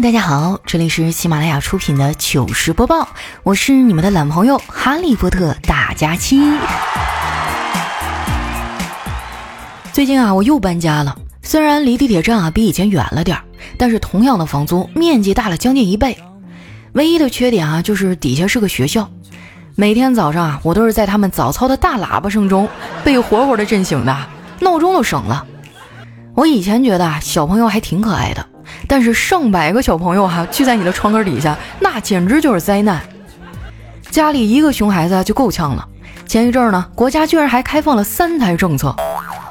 大家好，这里是喜马拉雅出品的糗事播报，我是你们的懒朋友哈利波特大家期。最近啊，我又搬家了，虽然离地铁站啊比以前远了点儿，但是同样的房租，面积大了将近一倍。唯一的缺点啊，就是底下是个学校，每天早上啊，我都是在他们早操的大喇叭声中被活活的震醒的，闹钟都省了。我以前觉得啊，小朋友还挺可爱的。但是上百个小朋友哈聚在你的窗根底下，那简直就是灾难。家里一个熊孩子就够呛了。前一阵呢，国家居然还开放了三胎政策。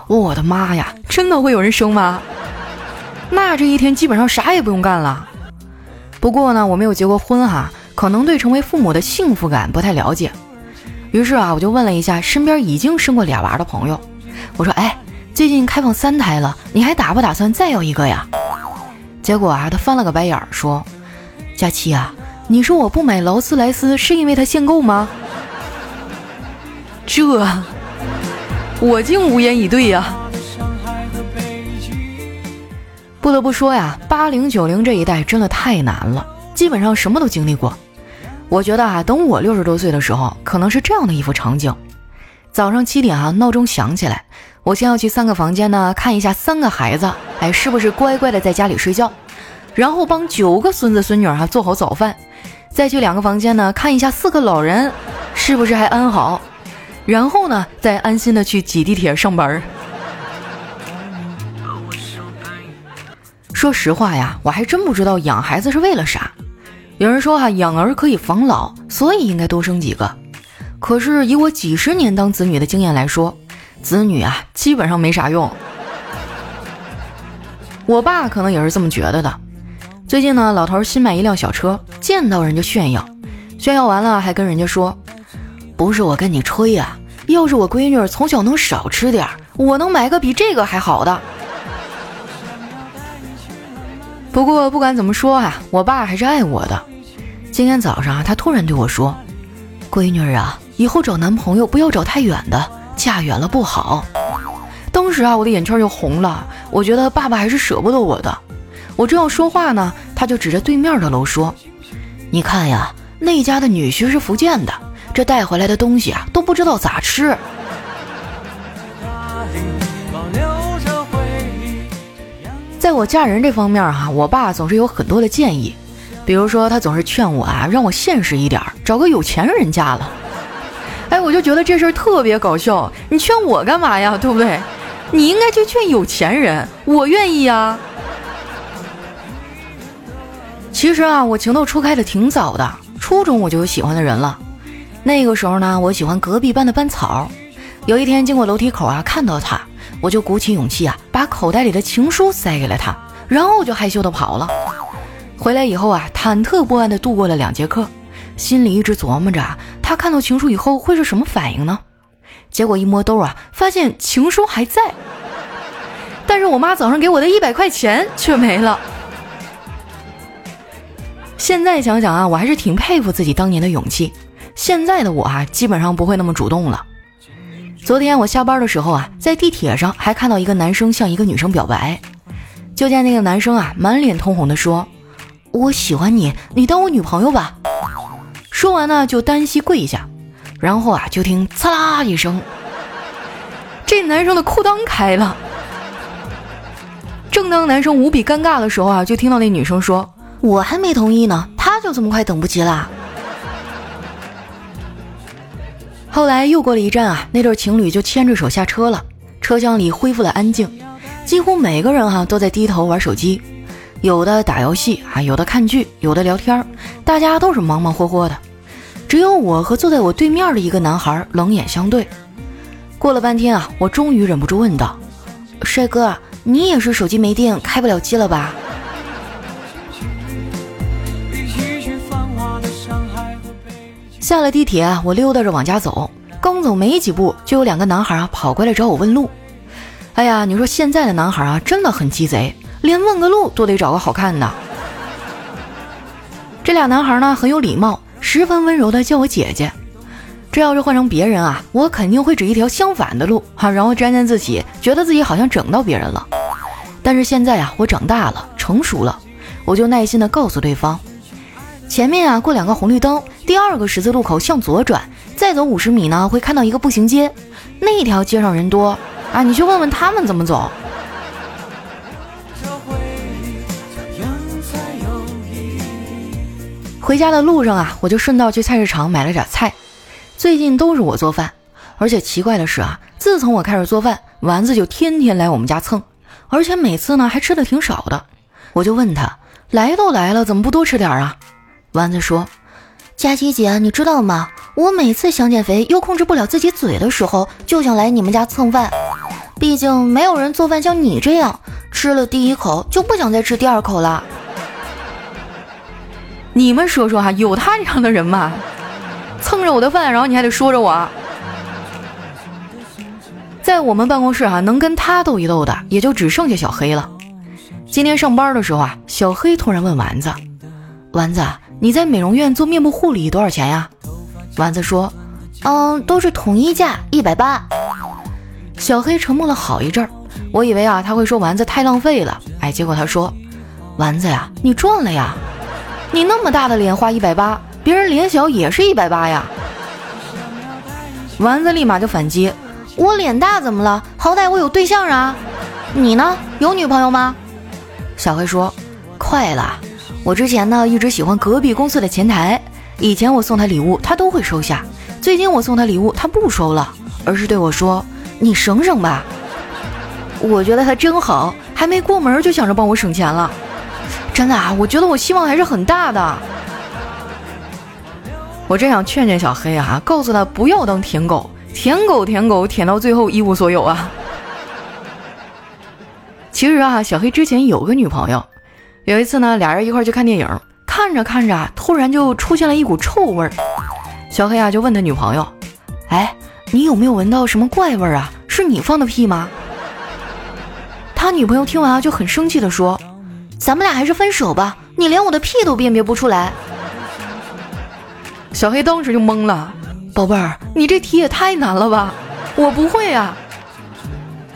我的妈呀，真的会有人生吗？那这一天基本上啥也不用干了。不过呢，我没有结过婚哈，可能对成为父母的幸福感不太了解。于是啊，我就问了一下身边已经生过俩娃的朋友，我说：“哎，最近开放三胎了，你还打不打算再要一个呀？”结果啊，他翻了个白眼儿，说：“佳琪啊，你说我不买劳斯莱斯是因为它限购吗？” 这，我竟无言以对呀。不得不说呀，八零九零这一代真的太难了，基本上什么都经历过。我觉得啊，等我六十多岁的时候，可能是这样的一幅场景：早上七点啊，闹钟响起来。我先要去三个房间呢，看一下三个孩子，哎，是不是乖乖的在家里睡觉？然后帮九个孙子孙女哈做好早饭，再去两个房间呢，看一下四个老人是不是还安好？然后呢，再安心的去挤地铁上班。说实话呀，我还真不知道养孩子是为了啥。有人说哈，养儿可以防老，所以应该多生几个。可是以我几十年当子女的经验来说，子女啊，基本上没啥用。我爸可能也是这么觉得的。最近呢，老头新买一辆小车，见到人就炫耀，炫耀完了还跟人家说：“不是我跟你吹呀，要是我闺女从小能少吃点，我能买个比这个还好的。”不过不管怎么说啊，我爸还是爱我的。今天早上啊，他突然对我说：“闺女啊，以后找男朋友不要找太远的。”嫁远了不好，当时啊，我的眼圈就红了。我觉得爸爸还是舍不得我的。我正要说话呢，他就指着对面的楼说：“你看呀，那家的女婿是福建的，这带回来的东西啊，都不知道咋吃。”在我嫁人这方面哈，我爸总是有很多的建议，比如说他总是劝我啊，让我现实一点，找个有钱人嫁了。哎，我就觉得这事儿特别搞笑。你劝我干嘛呀？对不对？你应该去劝有钱人。我愿意呀。其实啊，我情窦初开的挺早的，初中我就有喜欢的人了。那个时候呢，我喜欢隔壁班的班草。有一天经过楼梯口啊，看到他，我就鼓起勇气啊，把口袋里的情书塞给了他，然后就害羞的跑了。回来以后啊，忐忑不安的度过了两节课。心里一直琢磨着，他看到情书以后会是什么反应呢？结果一摸兜啊，发现情书还在，但是我妈早上给我的一百块钱却没了。现在想想啊，我还是挺佩服自己当年的勇气。现在的我啊，基本上不会那么主动了。昨天我下班的时候啊，在地铁上还看到一个男生向一个女生表白，就见那个男生啊，满脸通红的说：“我喜欢你，你当我女朋友吧。”说完呢，就单膝跪下，然后啊，就听呲啦一声，这男生的裤裆开了。正当男生无比尴尬的时候啊，就听到那女生说：“我还没同意呢，他就这么快等不及啦。”后来又过了一站啊，那对情侣就牵着手下车了，车厢里恢复了安静，几乎每个人哈都在低头玩手机。有的打游戏啊，有的看剧，有的聊天大家都是忙忙活活的，只有我和坐在我对面的一个男孩冷眼相对。过了半天啊，我终于忍不住问道：“帅哥，你也是手机没电开不了机了吧？”下了地铁，我溜达着往家走，刚走没几步，就有两个男孩啊跑过来找我问路。哎呀，你说现在的男孩啊，真的很鸡贼。连问个路都得找个好看的。这俩男孩呢很有礼貌，十分温柔的叫我姐姐。这要是换成别人啊，我肯定会指一条相反的路哈，然后沾沾自喜，觉得自己好像整到别人了。但是现在啊，我长大了，成熟了，我就耐心的告诉对方，前面啊过两个红绿灯，第二个十字路口向左转，再走五十米呢会看到一个步行街，那条街上人多啊，你去问问他们怎么走。回家的路上啊，我就顺道去菜市场买了点菜。最近都是我做饭，而且奇怪的是啊，自从我开始做饭，丸子就天天来我们家蹭，而且每次呢还吃的挺少的。我就问他，来都来了，怎么不多吃点啊？丸子说：“佳琪姐，你知道吗？我每次想减肥又控制不了自己嘴的时候，就想来你们家蹭饭。毕竟没有人做饭像你这样，吃了第一口就不想再吃第二口了。”你们说说哈，有他这样的人吗？蹭着我的饭，然后你还得说着我。在我们办公室哈，能跟他斗一斗的，也就只剩下小黑了。今天上班的时候啊，小黑突然问丸子：“丸子，你在美容院做面部护理多少钱呀？”丸子说：“嗯，都是统一价，一百八。”小黑沉默了好一阵儿，我以为啊他会说丸子太浪费了，哎，结果他说：“丸子呀，你赚了呀。”你那么大的脸花一百八，别人脸小也是一百八呀。丸子立马就反击：“我脸大怎么了？好歹我有对象啊。你呢？有女朋友吗？”小黑说：“快了，我之前呢一直喜欢隔壁公司的前台，以前我送他礼物他都会收下，最近我送他礼物他不收了，而是对我说：‘你省省吧。’我觉得他真好，还没过门就想着帮我省钱了。”真的啊，我觉得我希望还是很大的。我真想劝劝小黑啊，告诉他不要当舔狗，舔狗舔狗舔到最后一无所有啊。其实啊，小黑之前有个女朋友，有一次呢，俩人一块去看电影，看着看着啊，突然就出现了一股臭味儿。小黑啊就问他女朋友：“哎，你有没有闻到什么怪味儿啊？是你放的屁吗？”他女朋友听完啊就很生气的说。咱们俩还是分手吧，你连我的屁都辨别不出来。小黑当时就懵了，宝贝儿，你这题也太难了吧，我不会呀。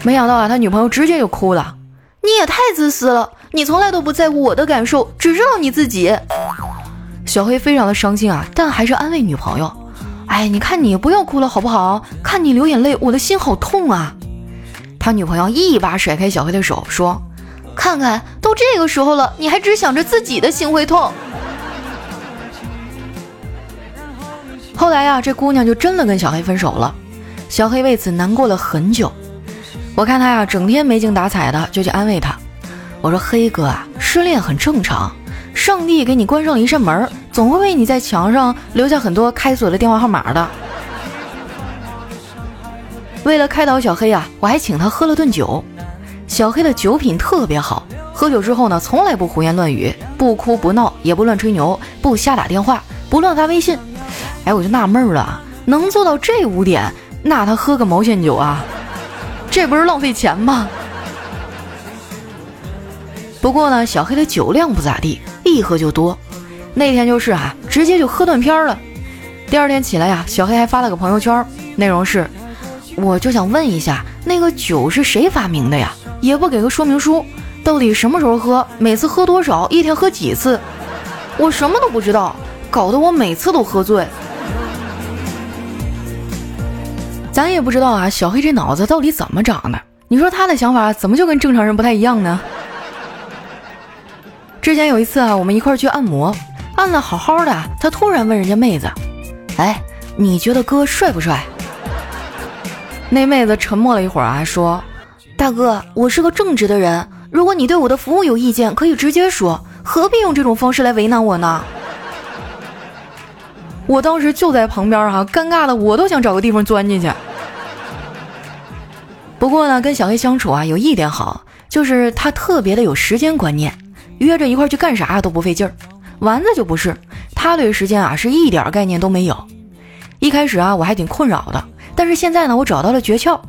没想到啊，他女朋友直接就哭了。你也太自私了，你从来都不在乎我的感受，只知道你自己。小黑非常的伤心啊，但还是安慰女朋友。哎，你看你不要哭了好不好？看你流眼泪，我的心好痛啊。他女朋友一把甩开小黑的手，说。看看，都这个时候了，你还只想着自己的心会痛。后来呀，这姑娘就真的跟小黑分手了，小黑为此难过了很久。我看他呀，整天没精打采的，就去安慰他。我说：“黑哥啊，失恋很正常，上帝给你关上了一扇门，总会为你在墙上留下很多开锁的电话号码的。”为了开导小黑啊，我还请他喝了顿酒。小黑的酒品特别好，喝酒之后呢，从来不胡言乱语，不哭不闹，也不乱吹牛，不瞎打电话，不乱发微信。哎，我就纳闷了，能做到这五点，那他喝个毛线酒啊？这不是浪费钱吗？不过呢，小黑的酒量不咋地，一喝就多。那天就是啊，直接就喝断片了。第二天起来呀，小黑还发了个朋友圈，内容是：我就想问一下，那个酒是谁发明的呀？也不给个说明书，到底什么时候喝？每次喝多少？一天喝几次？我什么都不知道，搞得我每次都喝醉。咱也不知道啊，小黑这脑子到底怎么长的？你说他的想法怎么就跟正常人不太一样呢？之前有一次啊，我们一块去按摩，按的好好的，他突然问人家妹子：“哎，你觉得哥帅不帅？”那妹子沉默了一会儿啊，说。大哥，我是个正直的人，如果你对我的服务有意见，可以直接说，何必用这种方式来为难我呢？我当时就在旁边哈，尴尬的我都想找个地方钻进去。不过呢，跟小黑相处啊，有一点好，就是他特别的有时间观念，约着一块去干啥都不费劲儿。丸子就不是，他对时间啊是一点概念都没有。一开始啊，我还挺困扰的，但是现在呢，我找到了诀窍。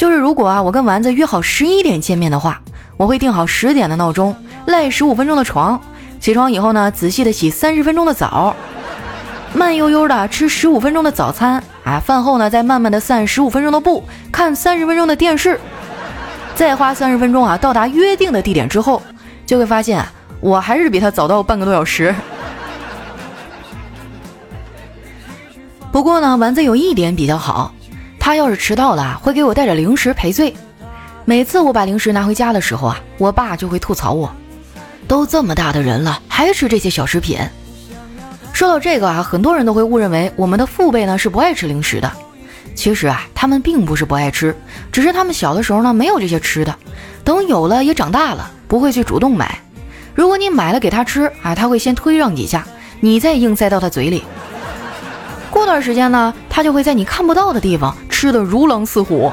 就是如果啊，我跟丸子约好十一点见面的话，我会定好十点的闹钟，赖十五分钟的床，起床以后呢，仔细的洗三十分钟的澡，慢悠悠的吃十五分钟的早餐，啊，饭后呢再慢慢的散十五分钟的步，看三十分钟的电视，再花三十分钟啊，到达约定的地点之后，就会发现我还是比他早到半个多小时。不过呢，丸子有一点比较好，他要是迟到了，会给我带点零食赔罪。每次我把零食拿回家的时候啊，我爸就会吐槽我：都这么大的人了，还吃这些小食品。说到这个啊，很多人都会误认为我们的父辈呢是不爱吃零食的。其实啊，他们并不是不爱吃，只是他们小的时候呢没有这些吃的，等有了也长大了，不会去主动买。如果你买了给他吃啊，他会先推让几下，你再硬塞到他嘴里。过段时间呢，他就会在你看不到的地方吃的如狼似虎。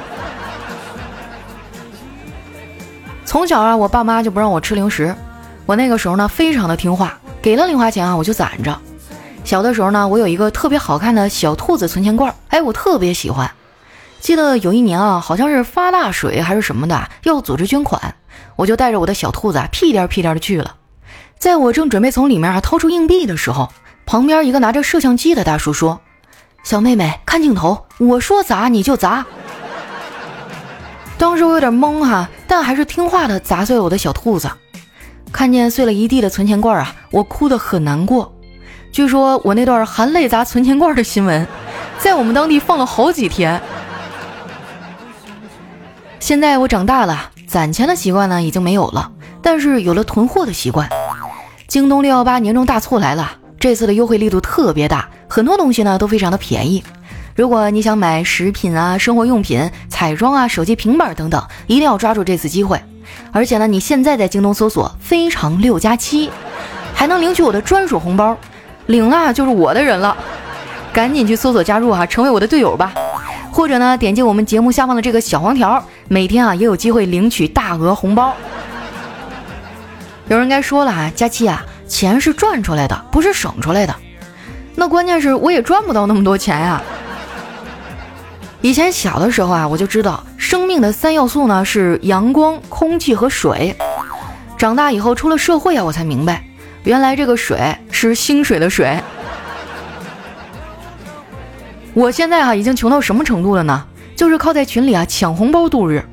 从小啊，我爸妈就不让我吃零食。我那个时候呢，非常的听话，给了零花钱啊，我就攒着。小的时候呢，我有一个特别好看的小兔子存钱罐，哎，我特别喜欢。记得有一年啊，好像是发大水还是什么的，要组织捐款，我就带着我的小兔子啊，屁颠屁颠的去了。在我正准备从里面啊掏出硬币的时候，旁边一个拿着摄像机的大叔说：“小妹妹，看镜头，我说砸你就砸。”当时我有点懵哈，但还是听话的砸碎了我的小兔子。看见碎了一地的存钱罐啊，我哭得很难过。据说我那段含泪砸存钱罐的新闻，在我们当地放了好几天。现在我长大了，攒钱的习惯呢已经没有了，但是有了囤货的习惯。京东六幺八年终大促来了，这次的优惠力度特别大，很多东西呢都非常的便宜。如果你想买食品啊、生活用品、彩妆啊、手机、平板等等，一定要抓住这次机会。而且呢，你现在在京东搜索“非常六加七”，还能领取我的专属红包，领了就是我的人了。赶紧去搜索加入哈，成为我的队友吧。或者呢，点击我们节目下方的这个小黄条，每天啊也有机会领取大额红包。有人该说了啊，佳期啊，钱是赚出来的，不是省出来的。那关键是我也赚不到那么多钱呀。以前小的时候啊，我就知道生命的三要素呢是阳光、空气和水。长大以后出了社会啊，我才明白，原来这个水是薪水的水。我现在啊已经穷到什么程度了呢？就是靠在群里啊抢红包度日。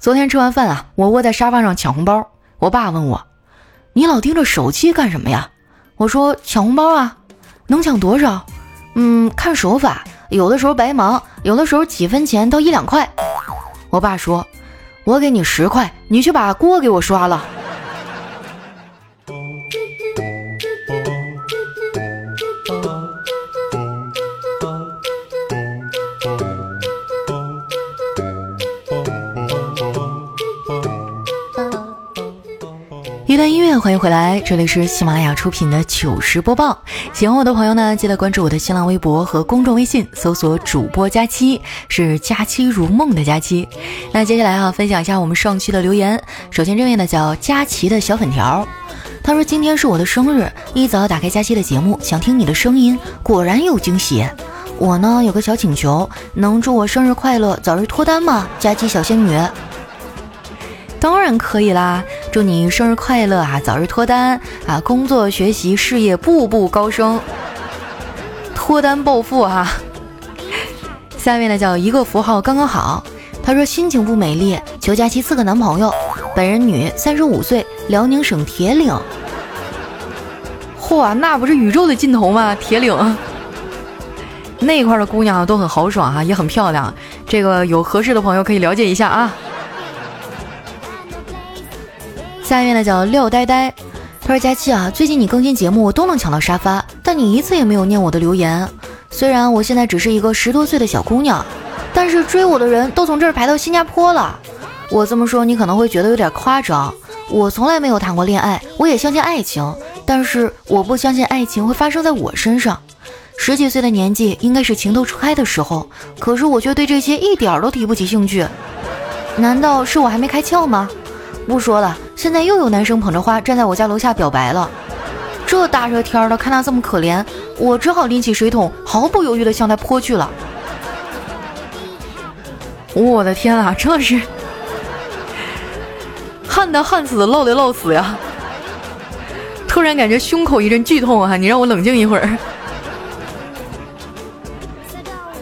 昨天吃完饭啊，我窝在沙发上抢红包，我爸问我：“你老盯着手机干什么呀？”我说：“抢红包啊，能抢多少？嗯，看手法。”有的时候白忙，有的时候几分钱到一两块。我爸说：“我给你十块，你去把锅给我刷了。”段音乐，欢迎回来，这里是喜马拉雅出品的糗事播报。喜欢我的朋友呢，记得关注我的新浪微博和公众微信，搜索主播佳期，是佳期如梦的佳期。那接下来啊，分享一下我们上期的留言。首先这位呢叫佳琪的小粉条，他说今天是我的生日，一早打开佳期的节目，想听你的声音，果然有惊喜。我呢有个小请求，能祝我生日快乐，早日脱单吗？佳期小仙女。当然可以啦！祝你生日快乐啊，早日脱单啊，工作、学习、事业步步高升，脱单暴富哈！下面呢叫一个符号刚刚好，他说心情不美丽，求佳期四个男朋友，本人女，三十五岁，辽宁省铁岭。嚯，那不是宇宙的尽头吗？铁岭那块的姑娘都很豪爽啊，也很漂亮，这个有合适的朋友可以了解一下啊。下面呢叫廖呆呆，他说：“佳期啊，最近你更新节目我都能抢到沙发，但你一次也没有念我的留言。虽然我现在只是一个十多岁的小姑娘，但是追我的人都从这儿排到新加坡了。我这么说你可能会觉得有点夸张。我从来没有谈过恋爱，我也相信爱情，但是我不相信爱情会发生在我身上。十几岁的年纪应该是情窦初开的时候，可是我却对这些一点都提不起兴趣。难道是我还没开窍吗？不说了。”现在又有男生捧着花站在我家楼下表白了，这大热天的，看他这么可怜，我只好拎起水桶，毫不犹豫地向他泼去了。我的天啊，真的是旱的旱死，涝的涝死呀！突然感觉胸口一阵剧痛啊！你让我冷静一会儿。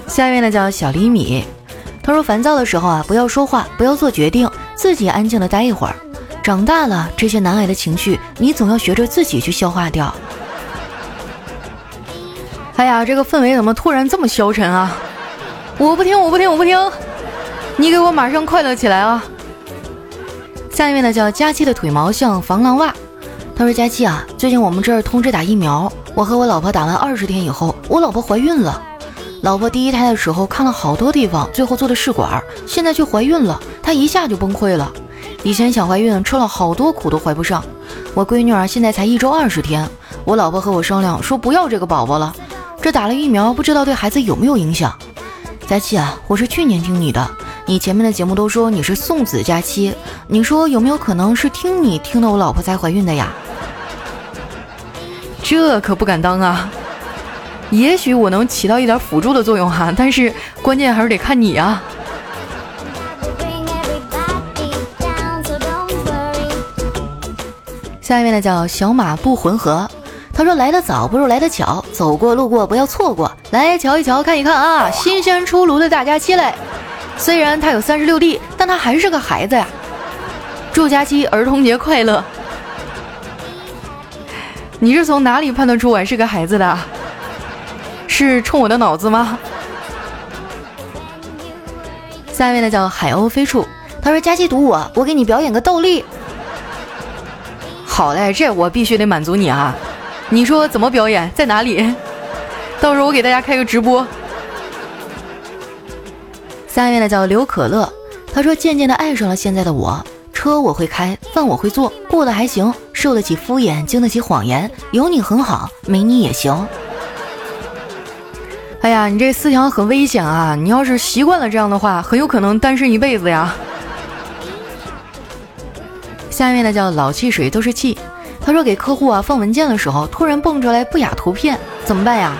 下面呢叫小厘米，他说烦躁的时候啊，不要说话，不要做决定，自己安静的待一会儿。长大了，这些难挨的情绪，你总要学着自己去消化掉。哎呀，这个氛围怎么突然这么消沉啊？我不听，我不听，我不听！你给我马上快乐起来啊！下一位呢，叫佳期的腿毛像防狼袜。他说：“佳期啊，最近我们这儿通知打疫苗，我和我老婆打完二十天以后，我老婆怀孕了。老婆第一胎的时候看了好多地方，最后做的试管，现在却怀孕了，她一下就崩溃了。以前想怀孕，吃了好多苦都怀不上。我闺女儿现在才一周二十天，我老婆和我商量说不要这个宝宝了。这打了疫苗，不知道对孩子有没有影响？佳期啊，我是去年听你的。”你前面的节目都说你是送子佳期，你说有没有可能是听你听的我老婆才怀孕的呀？这可不敢当啊！也许我能起到一点辅助的作用哈，但是关键还是得看你啊。下一位呢叫小马不浑河，他说来得早不如来得巧，走过路过不要错过，来瞧一瞧看一看啊，新鲜出炉的大佳期嘞！虽然他有三十六弟但他还是个孩子呀！祝佳期儿童节快乐！你是从哪里判断出我是个孩子的？是冲我的脑子吗？下一位呢叫海鸥飞处，他说佳期赌我，我给你表演个倒立。好嘞，这我必须得满足你啊！你说怎么表演，在哪里？到时候我给大家开个直播。下一位呢叫刘可乐，他说渐渐的爱上了现在的我，车我会开，饭我会做，过得还行，受得起敷衍，经得起谎言，有你很好，没你也行。哎呀，你这思想很危险啊！你要是习惯了这样的话，很有可能单身一辈子呀。下一位呢叫老汽水都是气，他说给客户啊放文件的时候，突然蹦出来不雅图片，怎么办呀？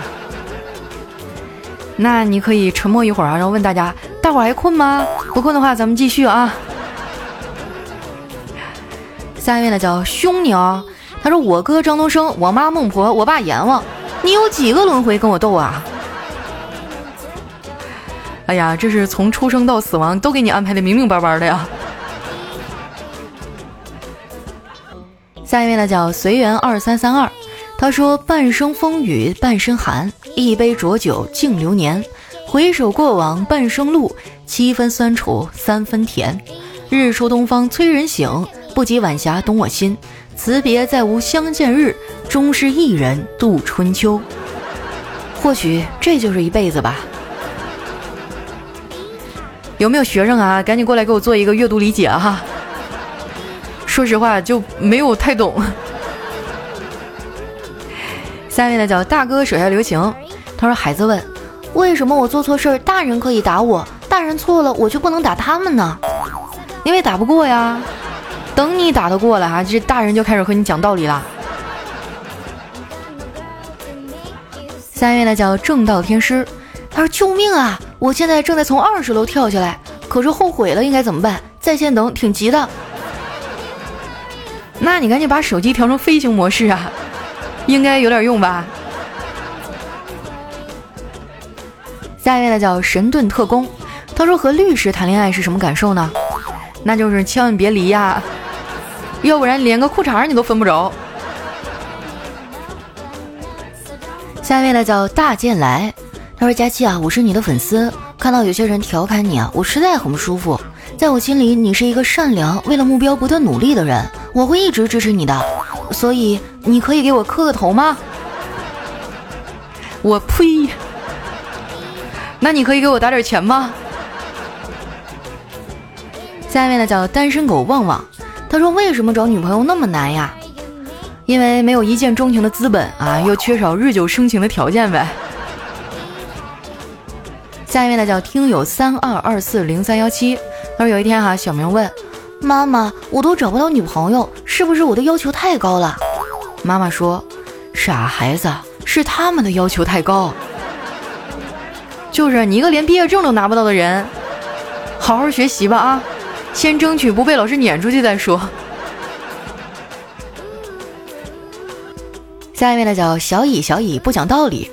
那你可以沉默一会儿啊，然后问大家。大伙还困吗？不困的话，咱们继续啊。下一位呢叫凶牛，他说我哥张东升，我妈孟婆，我爸阎王，你有几个轮回跟我斗啊？哎呀，这是从出生到死亡都给你安排的明明白白的呀。下一位呢叫随缘二三三二，他说半生风雨半生寒，一杯浊酒敬流年。回首过往半生路，七分酸楚三分甜。日出东方催人醒，不及晚霞懂我心。辞别再无相见日，终是一人度春秋。或许这就是一辈子吧。有没有学生啊？赶紧过来给我做一个阅读理解哈。说实话就没有太懂。下面呢叫大哥手下留情，他说孩子问。为什么我做错事儿，大人可以打我，大人错了，我就不能打他们呢？因为打不过呀。等你打得过了哈，这大人就开始和你讲道理了。下一位呢叫正道天师，他说：“救命啊！我现在正在从二十楼跳下来，可是后悔了，应该怎么办？在线等，挺急的。那你赶紧把手机调成飞行模式啊，应该有点用吧。”下一位呢叫神盾特工，他说和律师谈恋爱是什么感受呢？那就是千万别离呀，要不然连个裤衩你都分不着。下一位呢叫大剑来，他说佳期啊，我是你的粉丝，看到有些人调侃你啊，我实在很不舒服。在我心里，你是一个善良、为了目标不断努力的人，我会一直支持你的。所以你可以给我磕个头吗？我呸！那你可以给我打点钱吗？下一位呢叫单身狗旺旺，他说为什么找女朋友那么难呀？因为没有一见钟情的资本啊，又缺少日久生情的条件呗。下一位呢叫听友三二二四零三幺七，他说有一天哈，小明问妈妈，我都找不到女朋友，是不是我的要求太高了？妈妈说，傻孩子，是他们的要求太高。就是你一个连毕业证都拿不到的人，好好学习吧啊！先争取不被老师撵出去再说。下一位呢叫小乙，小乙不讲道理。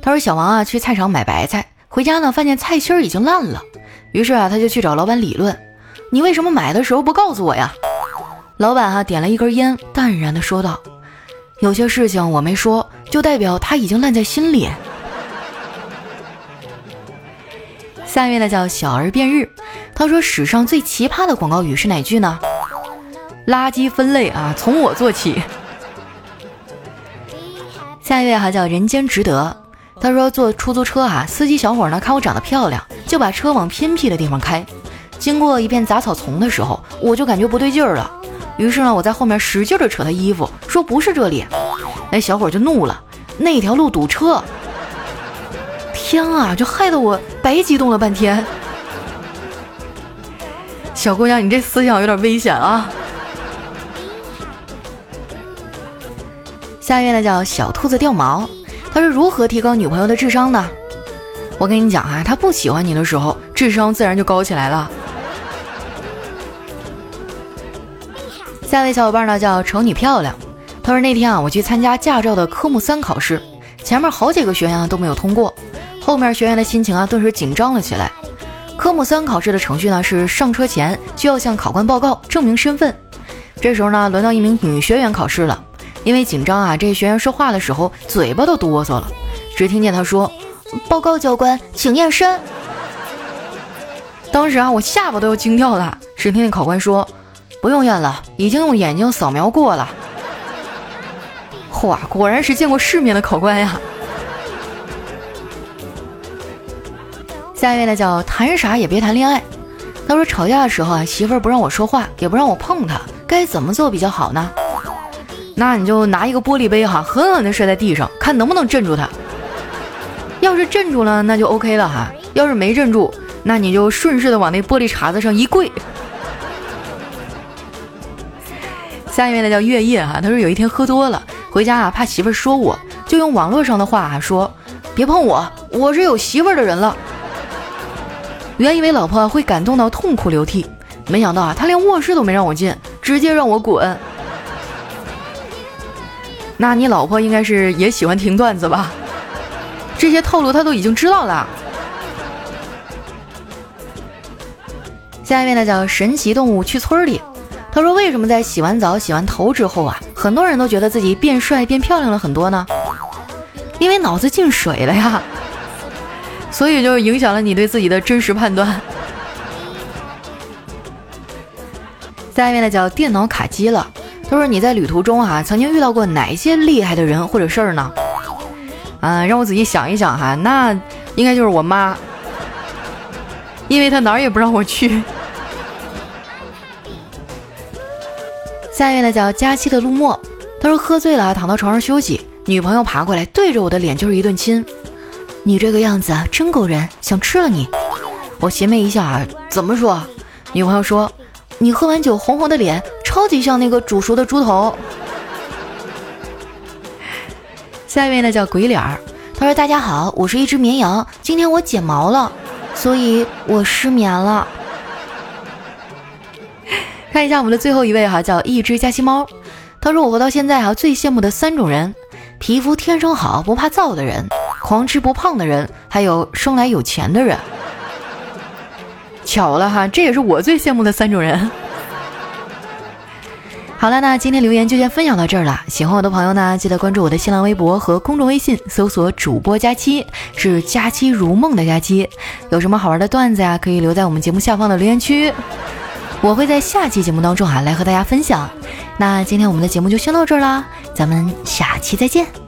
他说小王啊去菜场买白菜，回家呢发现菜心已经烂了，于是啊他就去找老板理论：“你为什么买的时候不告诉我呀？”老板哈点了一根烟，淡然的说道：“有些事情我没说，就代表他已经烂在心里。”下面呢叫小儿变日，他说史上最奇葩的广告语是哪句呢？垃圾分类啊，从我做起。下一位哈叫人间值得，他说坐出租车啊，司机小伙呢看我长得漂亮，就把车往偏僻的地方开。经过一片杂草丛的时候，我就感觉不对劲儿了，于是呢我在后面使劲的扯他衣服，说不是这里。那小伙就怒了，那条路堵车。天啊，就害得我白激动了半天。小姑娘，你这思想有点危险啊！下一位呢叫小兔子掉毛，他是如何提高女朋友的智商呢？我跟你讲啊，他不喜欢你的时候，智商自然就高起来了。下一位小伙伴呢叫丑女漂亮，他说那天啊，我去参加驾照的科目三考试，前面好几个学员都没有通过。后面学员的心情啊，顿时紧张了起来。科目三考试的程序呢，是上车前就要向考官报告证明身份。这时候呢，轮到一名女学员考试了，因为紧张啊，这学员说话的时候嘴巴都哆嗦了。只听见她说：“报告教官，请验身。”当时啊，我下巴都要惊掉了。只听见考官说：“不用验了，已经用眼睛扫描过了。”嚯，果然是见过世面的考官呀！下一位呢叫谈啥也别谈恋爱。他说吵架的时候啊，媳妇儿不让我说话，也不让我碰她，该怎么做比较好呢？那你就拿一个玻璃杯哈，狠狠地摔在地上，看能不能镇住她。要是镇住了，那就 OK 了哈；要是没镇住，那你就顺势的往那玻璃碴子上一跪。下一位呢叫月夜哈，他说有一天喝多了，回家啊怕媳妇儿说我，就用网络上的话啊说：“别碰我，我是有媳妇儿的人了。”原以为老婆会感动到痛哭流涕，没想到啊，他连卧室都没让我进，直接让我滚。那你老婆应该是也喜欢听段子吧？这些套路他都已经知道了。下一位呢叫神奇动物去村里，他说为什么在洗完澡、洗完头之后啊，很多人都觉得自己变帅、变漂亮了很多呢？因为脑子进水了呀。所以就影响了你对自己的真实判断。下面呢叫电脑卡机了，他说你在旅途中啊，曾经遇到过哪些厉害的人或者事儿呢？啊，让我仔细想一想哈，那应该就是我妈，因为她哪儿也不让我去。下面呢叫佳期的陆墨，他说喝醉了躺到床上休息，女朋友爬过来对着我的脸就是一顿亲。你这个样子啊，真勾人，想吃了你。我邪魅一笑啊，怎么说？女朋友说，你喝完酒红红的脸，超级像那个煮熟的猪头。下一位呢叫鬼脸儿，他说：“大家好，我是一只绵羊，今天我剪毛了，所以我失眠了。”看一下我们的最后一位哈，叫一只加西猫，他说：“我活到现在啊，最羡慕的三种人，皮肤天生好不怕燥的人。”狂吃不胖的人，还有生来有钱的人。巧了哈，这也是我最羡慕的三种人。好了，那今天留言就先分享到这儿了。喜欢我的朋友呢，记得关注我的新浪微博和公众微信，搜索“主播佳期”，是“佳期如梦”的佳期。有什么好玩的段子呀，可以留在我们节目下方的留言区，我会在下期节目当中啊来和大家分享。那今天我们的节目就先到这儿啦，咱们下期再见。